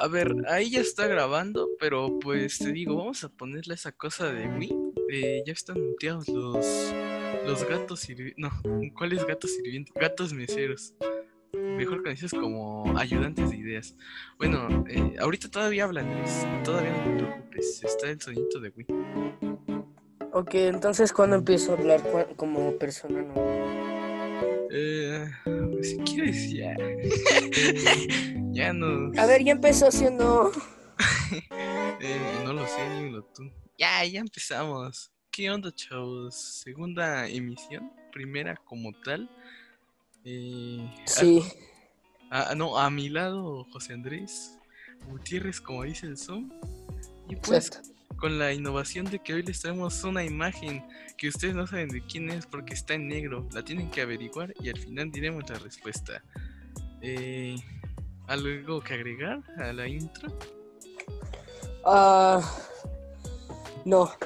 A ver, ahí ya está grabando, pero pues te digo, vamos a ponerle esa cosa de Wii. Eh, ya están muteados los, los gatos sirvientes. No, ¿cuáles gatos sirvientes? Gatos meseros. Mejor conocidos como ayudantes de ideas. Bueno, eh, ahorita todavía hablan, Luis. Todavía no te preocupes. Está el sonido de Wii. Ok, entonces ¿cuándo empiezo a hablar como persona nueva? Eh, pues, si quieres, ya. ya no. A ver, ya empezó siendo... Eh, no lo sé, dímelo tú. Ya, ya empezamos. ¿Qué onda, chavos? Segunda emisión, primera como tal. Eh, Sí. a- a- no, a mi lado, José Andrés Gutiérrez, como dice el Zoom. Y pues, Exacto. Con la innovación de que hoy les traemos una imagen que ustedes no saben de quién es porque está en negro. La tienen que averiguar y al final diremos la respuesta. Eh, ¿Algo que agregar a la intro? Ah, no.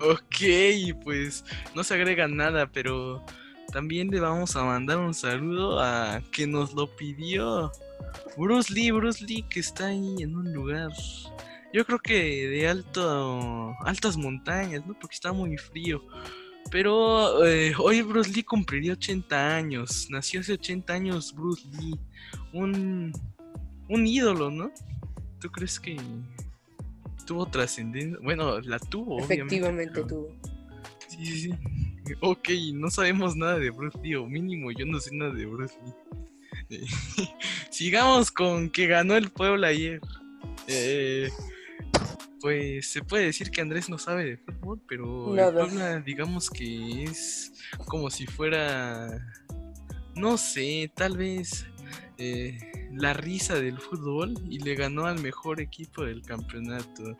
Ok, pues no se agrega nada, pero también le vamos a mandar un saludo a que nos lo pidió Bruce Lee, Bruce Lee que está ahí en un lugar. Yo creo que de alto, altas montañas, ¿no? Porque está muy frío. Pero eh, hoy Bruce Lee cumpliría 80 años. Nació hace 80 años Bruce Lee. Un, un ídolo, ¿no? ¿Tú crees que tuvo trascendencia? Bueno, la tuvo. Efectivamente tú. Sí, sí, sí. Ok, no sabemos nada de Bruce Lee, o mínimo yo no sé nada de Bruce Lee. Eh, Sigamos con que ganó el pueblo ayer. Eh, pues se puede decir que Andrés no sabe de fútbol, pero el. Puebla digamos que es como si fuera, no sé, tal vez eh, la risa del fútbol y le ganó al mejor equipo del campeonato.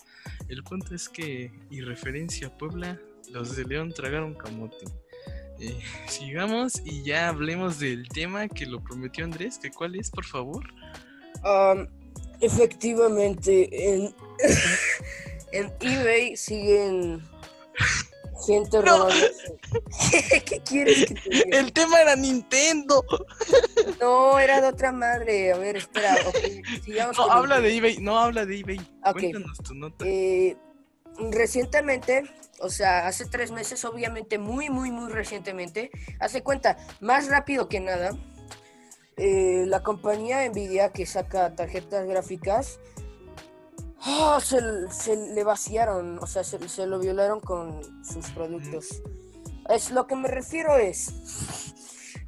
El punto es que, y referencia a Puebla, los de León tragaron camote. Eh, sigamos y ya hablemos del tema que lo prometió Andrés, que cuál es, por favor. Am, efectivamente, en, en eBay siguen gente robándose. ¿Qué, quieres que te diga? El tema era Nintendo. No, era de otra madre. A ver, espera. ok, sigamos No habla de eBay, no habla de eBay. Ok. Cuéntanos tu nota. Eh, recientemente, o sea, hace tres meses, obviamente, muy, muy, muy recientemente, hace cuenta, más rápido que nada, eh, la compañía Nvidia que saca tarjetas gráficas, ah, se, se le vaciaron, o sea, se, se lo violaron con sus productos. Es lo que me refiero es,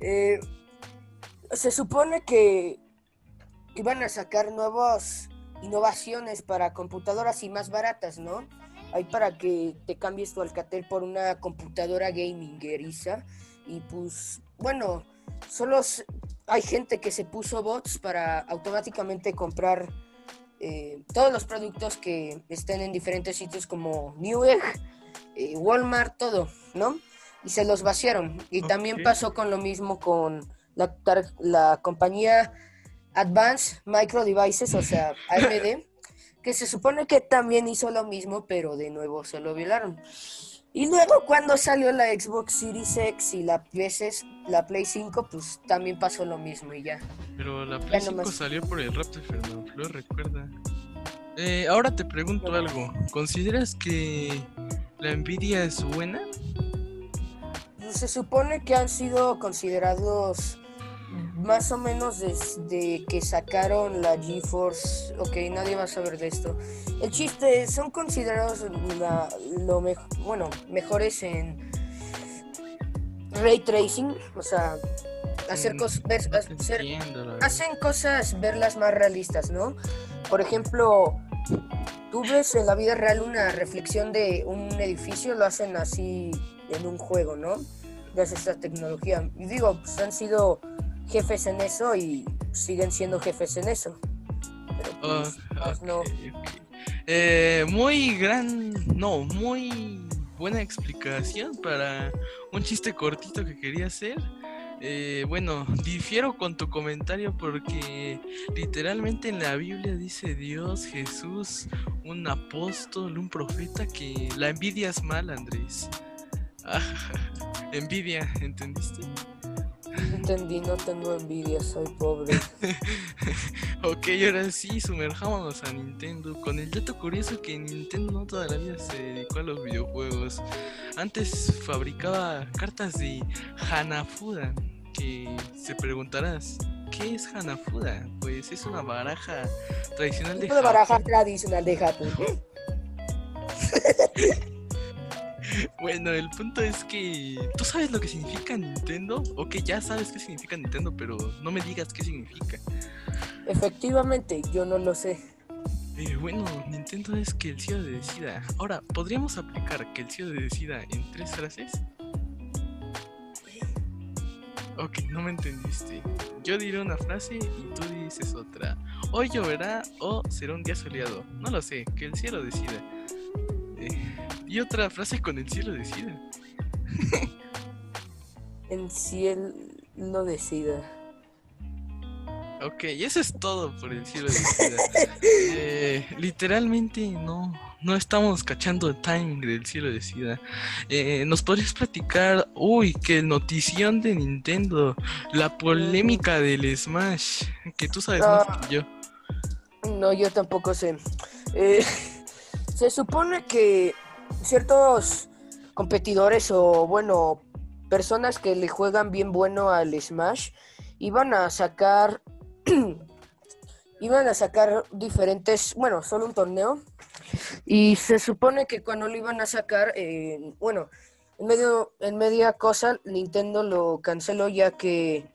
eh, se supone que iban a sacar nuevas innovaciones para computadoras y más baratas, ¿no? Hay para que te cambies tu Alcatel por una computadora gamingeriza y pues, bueno, solo hay gente que se puso bots para automáticamente comprar eh, todos los productos que estén en diferentes sitios como Newegg, eh, Walmart, todo, ¿no? Y se los vaciaron. Y también pasó con lo mismo con la, la compañía Advanced Micro Devices, o sea, AMD, que se supone que también hizo lo mismo, pero de nuevo se lo violaron. Y luego cuando salió la Xbox Series X y la, PS, la Play 5, pues también pasó lo mismo y ya. Pero la Play 5 nomás. salió por el rap de Fernando Flor, recuerda. Eh, ahora te pregunto algo. ¿Consideras que la Nvidia es buena? Pues se supone que han sido considerados más o menos desde que sacaron la GeForce. Ok, nadie va a saber de esto. El chiste es, son considerados la- lo mejor, bueno, mejores en ray tracing, o sea, hacer Mm, cosas, hacer- hacen cosas verlas más realistas, ¿no? Por ejemplo, tú ves en la vida real una reflexión de un edificio, lo hacen así en un juego, ¿no? Gracias a esta tecnología. Y digo, pues han sido jefes en eso y siguen siendo jefes en eso. Pero Ah, pues, pues, no. Eh, muy gran, no, muy buena explicación para un chiste cortito que quería hacer. Eh, bueno, difiero con tu comentario porque literalmente en la Biblia dice Dios, Jesús, un apóstol, un profeta que la envidia es mala, Andrés. Ah, envidia, ¿entendiste? Entendí, no tengo envidia, soy pobre. ok, ahora sí, sumerjámonos a Nintendo. Con el dato curioso que Nintendo no toda la vida se dedicó a los videojuegos. Antes fabricaba cartas de Hanafuda. Que se preguntarás, ¿qué es Hanafuda? Pues es una baraja tradicional de Una baraja tradicional de Japón. Bueno, el punto es que tú sabes lo que significa Nintendo, o que ya sabes qué significa Nintendo, pero no me digas qué significa. Efectivamente, yo no lo sé. Eh, bueno, Nintendo es que el cielo decida. Ahora, ¿podríamos aplicar que el cielo decida en tres frases? Ok, no me entendiste. Yo diré una frase y tú dices otra. Hoy lloverá o será un día soleado. No lo sé, que el cielo decida. Y otra frase con el cielo decida. El cielo no decida. Ok, y eso es todo por el cielo decida. Eh, literalmente no, no estamos cachando el timing del cielo decida. Eh, ¿Nos podrías platicar, uy, que notición de Nintendo, la polémica del Smash, que tú sabes más Ah. que yo? No, yo tampoco sé. Eh, se supone que ciertos competidores o, bueno, personas que le juegan bien bueno al Smash iban a sacar. iban a sacar diferentes. Bueno, solo un torneo. Y se supone que cuando lo iban a sacar, eh, bueno, en medio, en media cosa, Nintendo lo canceló ya que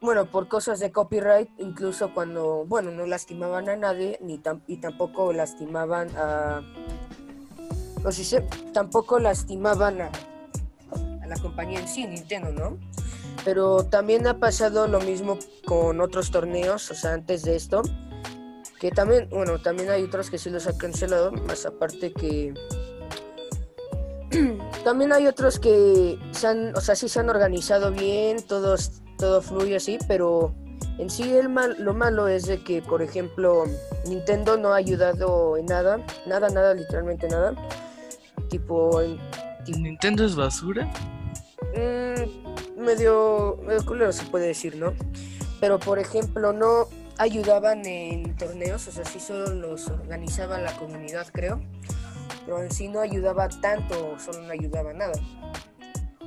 bueno, por cosas de copyright, incluso cuando, bueno, no lastimaban a nadie, ni tam- y tampoco lastimaban a... O si se, tampoco lastimaban a, a la compañía en sí, Nintendo, ¿no? Pero también ha pasado lo mismo con otros torneos, o sea, antes de esto, que también, bueno, también hay otros que sí los ha cancelado, más aparte que... También hay otros que se han, o sea, sí se han organizado bien, todos, todo fluye así, pero en sí el mal, lo malo es de que, por ejemplo, Nintendo no ha ayudado en nada, nada, nada, literalmente nada. Tipo, en, tipo, ¿Nintendo es basura? mm, medio, medio culero se puede decir, ¿no? Pero, por ejemplo, no ayudaban en torneos, o sea, sí solo los organizaba la comunidad, creo. Pero en sí no ayudaba tanto, solo no ayudaba nada.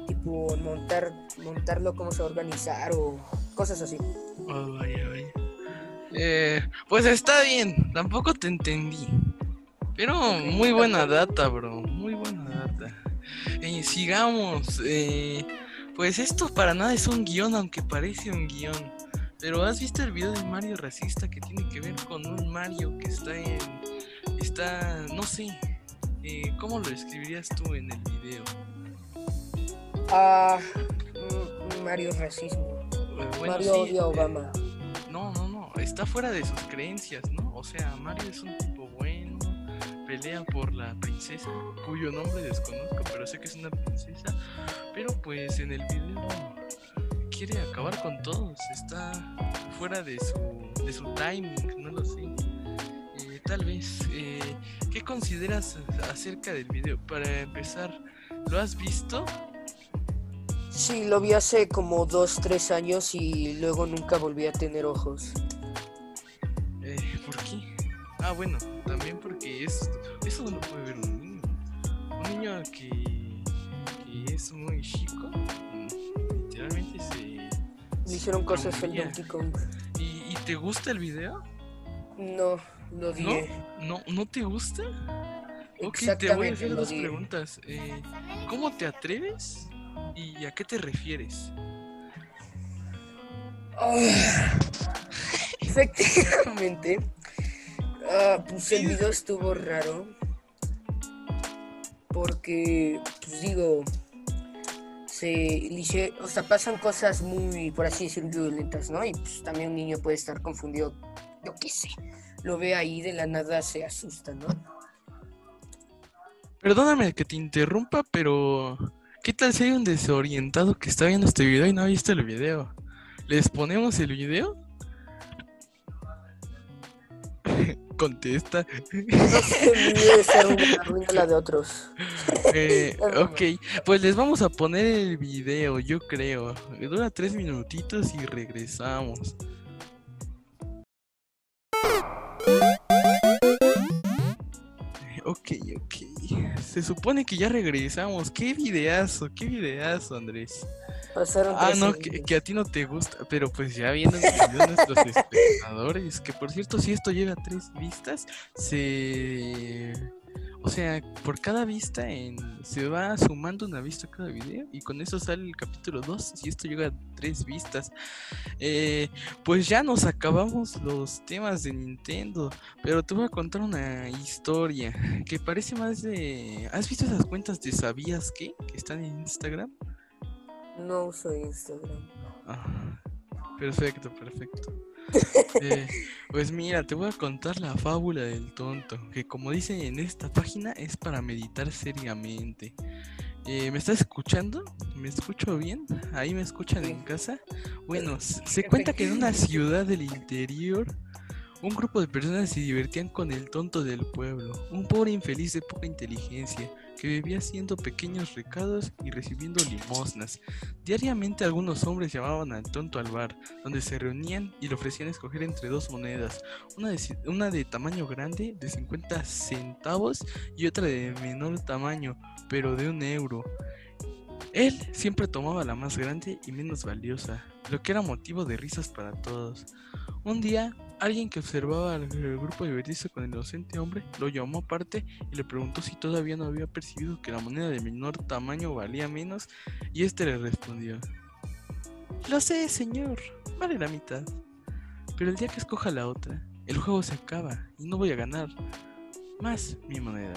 Tipo, montar, montarlo, cómo se organizar o cosas así. Oh, vaya, vaya. Eh, pues está bien, tampoco te entendí. Pero muy buena data, bro. Eh, sigamos. eh, pues esto para nada es un guion, aunque parece un guion. Pero ¿has visto el video de Mario racista que tiene que ver con un Mario que está en... Está... no sé. eh, ¿Cómo lo escribirías tú en el video? Ah, mm, Mario racismo. Bueno, Mario sí, odia a Obama. No, no, no, está fuera de sus creencias, ¿no? O sea, Mario es un pelea por la princesa, cuyo nombre desconozco, pero sé que es una princesa. Pero pues en el video quiere acabar con todos, está fuera de su, de su timing, no lo sé. Eh, tal vez, eh, ¿qué consideras acerca del video? Para empezar, ¿lo has visto? Sí, lo vi hace como dos, tres años y luego nunca volví a tener ojos. Eh, ¿Por qué? Ah, bueno, eso no puede ver un niño. Un niño que, que es muy chico, literalmente se... Hicieron cosas en traumaría. Donkey Kong. ¿Y, y te gusta el video? No, lo ¿No? odié. ¿No, ¿no te gusta? Ok, te voy a hacer dos preguntas. Eh, ¿Cómo te atreves? ¿Y a qué te refieres? Ah, efectivamente. ah, pues el video estuvo raro. Porque, pues digo, se o sea, pasan cosas muy, por así decirlo, violentas, ¿no? Y pues también un niño puede estar confundido, yo qué sé. Lo ve ahí de la nada, se asusta, ¿no? Perdóname que te interrumpa, pero ¿qué tal si hay un desorientado que está viendo este video y no ha visto el video? ¿Les ponemos el video? Contesta. No ruina la de otros. Eh, ok, pues les vamos a poner el video, yo creo. Dura tres minutitos y regresamos. Ok, ok. Se supone que ya regresamos. ¿Qué videazo? ¿Qué videazo, Andrés? Ah, no, que, a ti no te gusta, pero pues ya vienen nuestros espectadores. Que por cierto, si esto llega a tres vistas, se. O sea, por cada vista en... se va sumando una vista a cada video y con eso sale el capítulo 2 si esto llega a tres vistas. Eh, pues ya nos acabamos los temas de Nintendo, pero te voy a contar una historia que parece más de... ¿Has visto esas cuentas de sabías qué? que están en Instagram? No uso Instagram. Ah, perfecto, perfecto. Eh, pues mira, te voy a contar la fábula del tonto, que como dice en esta página es para meditar seriamente. Eh, ¿Me estás escuchando? ¿Me escucho bien? ¿Ahí me escuchan en casa? Bueno, se cuenta que en una ciudad del interior, un grupo de personas se divertían con el tonto del pueblo, un pobre infeliz de poca inteligencia, que vivía haciendo pequeños recados y recibiendo limosnas. Diariamente algunos hombres llamaban al tonto al bar, donde se reunían y le ofrecían escoger entre dos monedas, una de, una de tamaño grande de 50 centavos y otra de menor tamaño, pero de un euro. Él siempre tomaba la más grande y menos valiosa, lo que era motivo de risas para todos. Un día, alguien que observaba al grupo divertirse con el inocente hombre lo llamó aparte y le preguntó si todavía no había percibido que la moneda de menor tamaño valía menos y este le respondió: Lo sé, señor, vale la mitad. Pero el día que escoja la otra, el juego se acaba y no voy a ganar más mi moneda.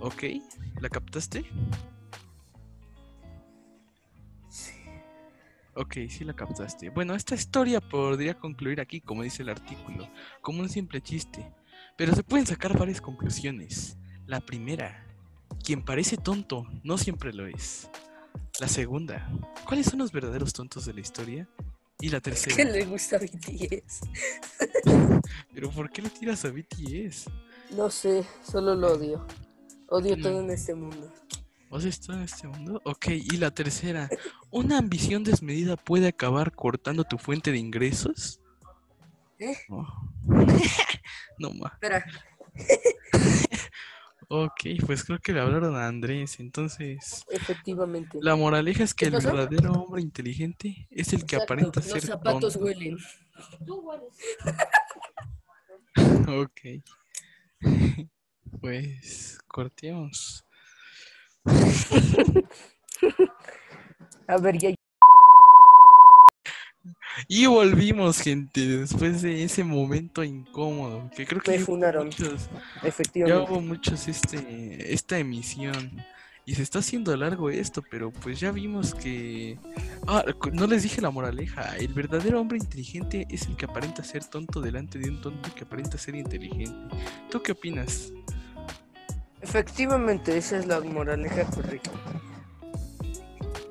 ¿Ok? ¿La captaste? Ok, sí la captaste. Bueno, esta historia podría concluir aquí, como dice el artículo, como un simple chiste. Pero se pueden sacar varias conclusiones. La primera, quien parece tonto no siempre lo es. La segunda, ¿cuáles son los verdaderos tontos de la historia? Y la ¿Qué tercera, le gusta a BTS? ¿pero por qué le tiras a BTS? No sé, solo lo odio. Odio No. todo en este mundo. ¿Vos estás en este mundo? Ok, y la tercera, ¿una ambición desmedida puede acabar cortando tu fuente de ingresos? ¿Eh? Oh. no más. Espera, Ok, pues creo que le hablaron a Andrés. Entonces, efectivamente. la moraleja es que ¿Qué el pasó? verdadero hombre inteligente es el que Exacto, aparenta Los ser zapatos tonto. huelen. Ok. Pues cortemos. A ver, ya. Y volvimos, gente, después de ese momento incómodo. Que creo que Me ya funaron. muchos, ya Efectivamente. hubo muchos este, esta emisión. Y se está haciendo largo esto, pero pues ya vimos que... Ah, no les dije la moraleja. El verdadero hombre inteligente es el que aparenta ser tonto delante de un tonto que aparenta ser inteligente. ¿Tú qué opinas? Efectivamente, esa es la moraleja correcta.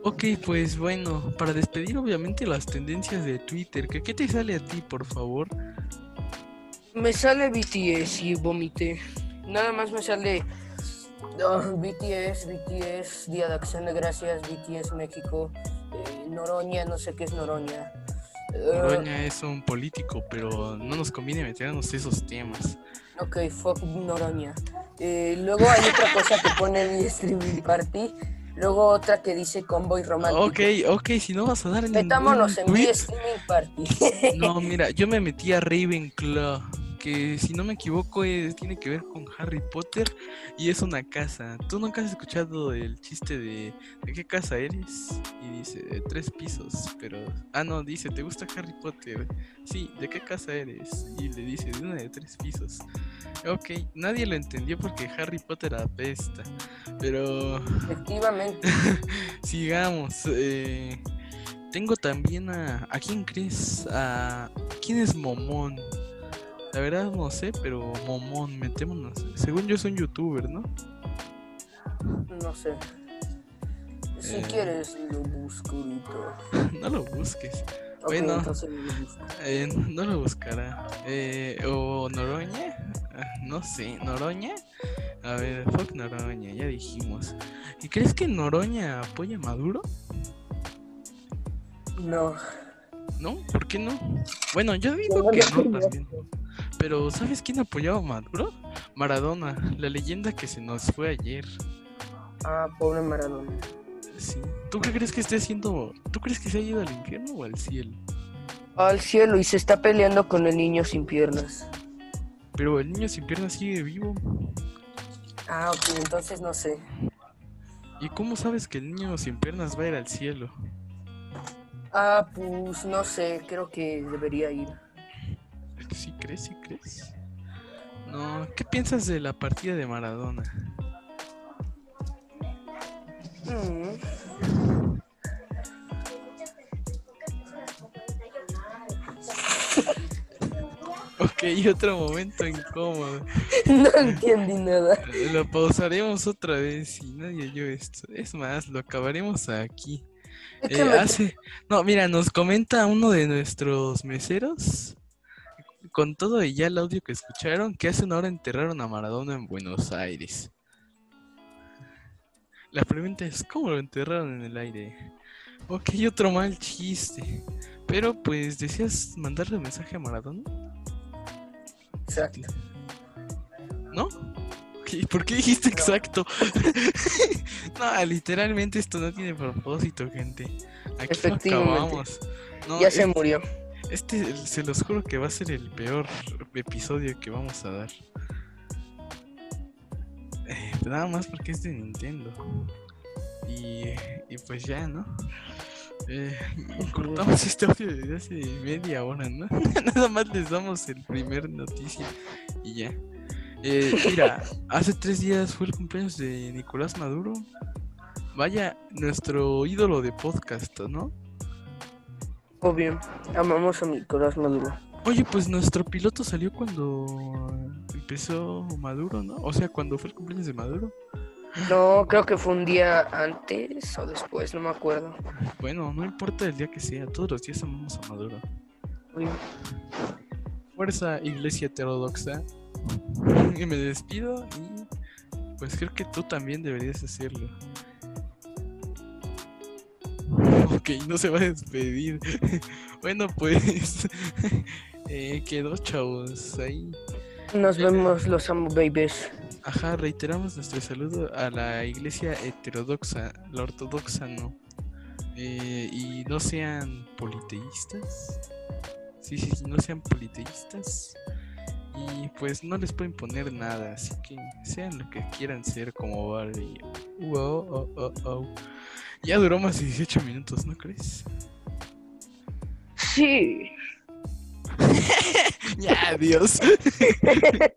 Ok, pues bueno, para despedir obviamente las tendencias de Twitter, ¿qué, qué te sale a ti, por favor? Me sale BTS y vomité. Nada más me sale ah, BTS, BTS, Día de Acción de Gracias, BTS México, eh, Noroña, no sé qué es Noroña. Noroña es un político, pero no nos conviene meternos esos temas. ok, fuck Noroña. Eh, luego hay otra cosa que pone mi streaming party. Luego otra que dice convoy romántico. Ok, ok, si no vas a dar ningún Metámonos en mi streaming party. No, mira, yo me metí a Ravenclaw, que si no me equivoco es- tiene que ver con Harry Potter y es una casa. ¿Tú nunca has escuchado el chiste de ¿de qué casa eres? Y dice, de tres pisos, pero... Ah, no, dice, ¿te gusta Harry Potter? Sí, ¿de qué casa eres? Y le dice, de una de tres pisos. Ok, nadie lo entendió porque Harry Potter apesta, pero... Efectivamente. Sigamos. eh, tengo también a. ¿A quién crees? A. ¿Quién es Momón? La verdad no sé, pero Momón, metémonos. Según yo es un youtuber, ¿no? No sé. Si Eh. quieres, lo busco ahorita. no lo busques. Bueno. entonces. Eh, no lo buscará. Eh, o Noroña. Ah, No sé, Noroña. A ver, fuck Noroña, ya dijimos. ¿Y crees que Noroña apoya a Maduro? No. ¿No? ¿Por qué no? Bueno, yo digo No, que no, no no. también. Pero ¿sabes quién apoyaba a Maduro? Maradona, la leyenda que se nos fue ayer. Ah, pobre Maradona. Sí. ¿Tú qué crees que esté haciendo? ¿Tú crees que se ha ido al infierno o al cielo? Al cielo y se está peleando con el niño sin piernas. Pero el niño sin piernas sigue vivo. Ah, ok, entonces no sé. ¿Y cómo sabes que el niño sin piernas va a ir al cielo? Ah, pues no sé, creo que debería ir. ¿Sí crees? ¿Sí crees? No, ¿qué piensas de la partida de Maradona? Mm, Ok, otro momento incómodo. No entendí nada. Lo pausaremos otra vez y nadie oyó esto. Es más, lo acabaremos aquí. Eh, hace... No, mira, nos comenta uno de nuestros meseros, con todo y ya el audio que escucharon, que hace una hora enterraron a Maradona en Buenos Aires. La pregunta es, ¿cómo lo enterraron en el aire? Ok, otro mal chiste. Pero pues, ¿deseas mandarle un mensaje a Maradona? Exacto. ¿No? ¿Qué- ¿Por qué dijiste exacto? no, literalmente esto no tiene propósito, gente. Aquí Efectivamente. acabamos. No, Ya se murió. Este, se los juro que va a ser el peor episodio que vamos a dar. Eh, nada más porque es de Nintendo. Y, y pues ya, ¿no? Eh, cortamos este audio desde hace media hora, ¿no? nada más les damos el primer noticia y ya. Eh, mira, hace tres días fue el cumpleaños de Nicolás Maduro. Vaya, nuestro ídolo de podcast, ¿no? Obvio. Amamos a Nicolás Maduro. Oye, pues nuestro piloto salió cuando empezó Maduro, ¿no? O sea, cuando fue el cumpleaños de Maduro. No, creo que fue un día antes o después, no me acuerdo. Bueno, no importa el día que sea, todos los días amamos a Maduro. Uy, Fuerza, iglesia heterodoxa. Y me despido y pues creo que tú también deberías hacerlo. Ok, no se va a despedir. bueno, pues eh, quedó, chavos. Ahí Nos vemos, los amo, babies. Ajá, reiteramos nuestro saludo a la iglesia heterodoxa, la ortodoxa no. Eh, y no sean politeístas. Sí, sí, sí, no sean politeístas. Y pues no les pueden poner nada, así que sean lo que quieran ser como Barbie. Wow, oh, oh, oh. Ya duró más de 18 minutos, ¿no crees? Sí. Ya, adiós.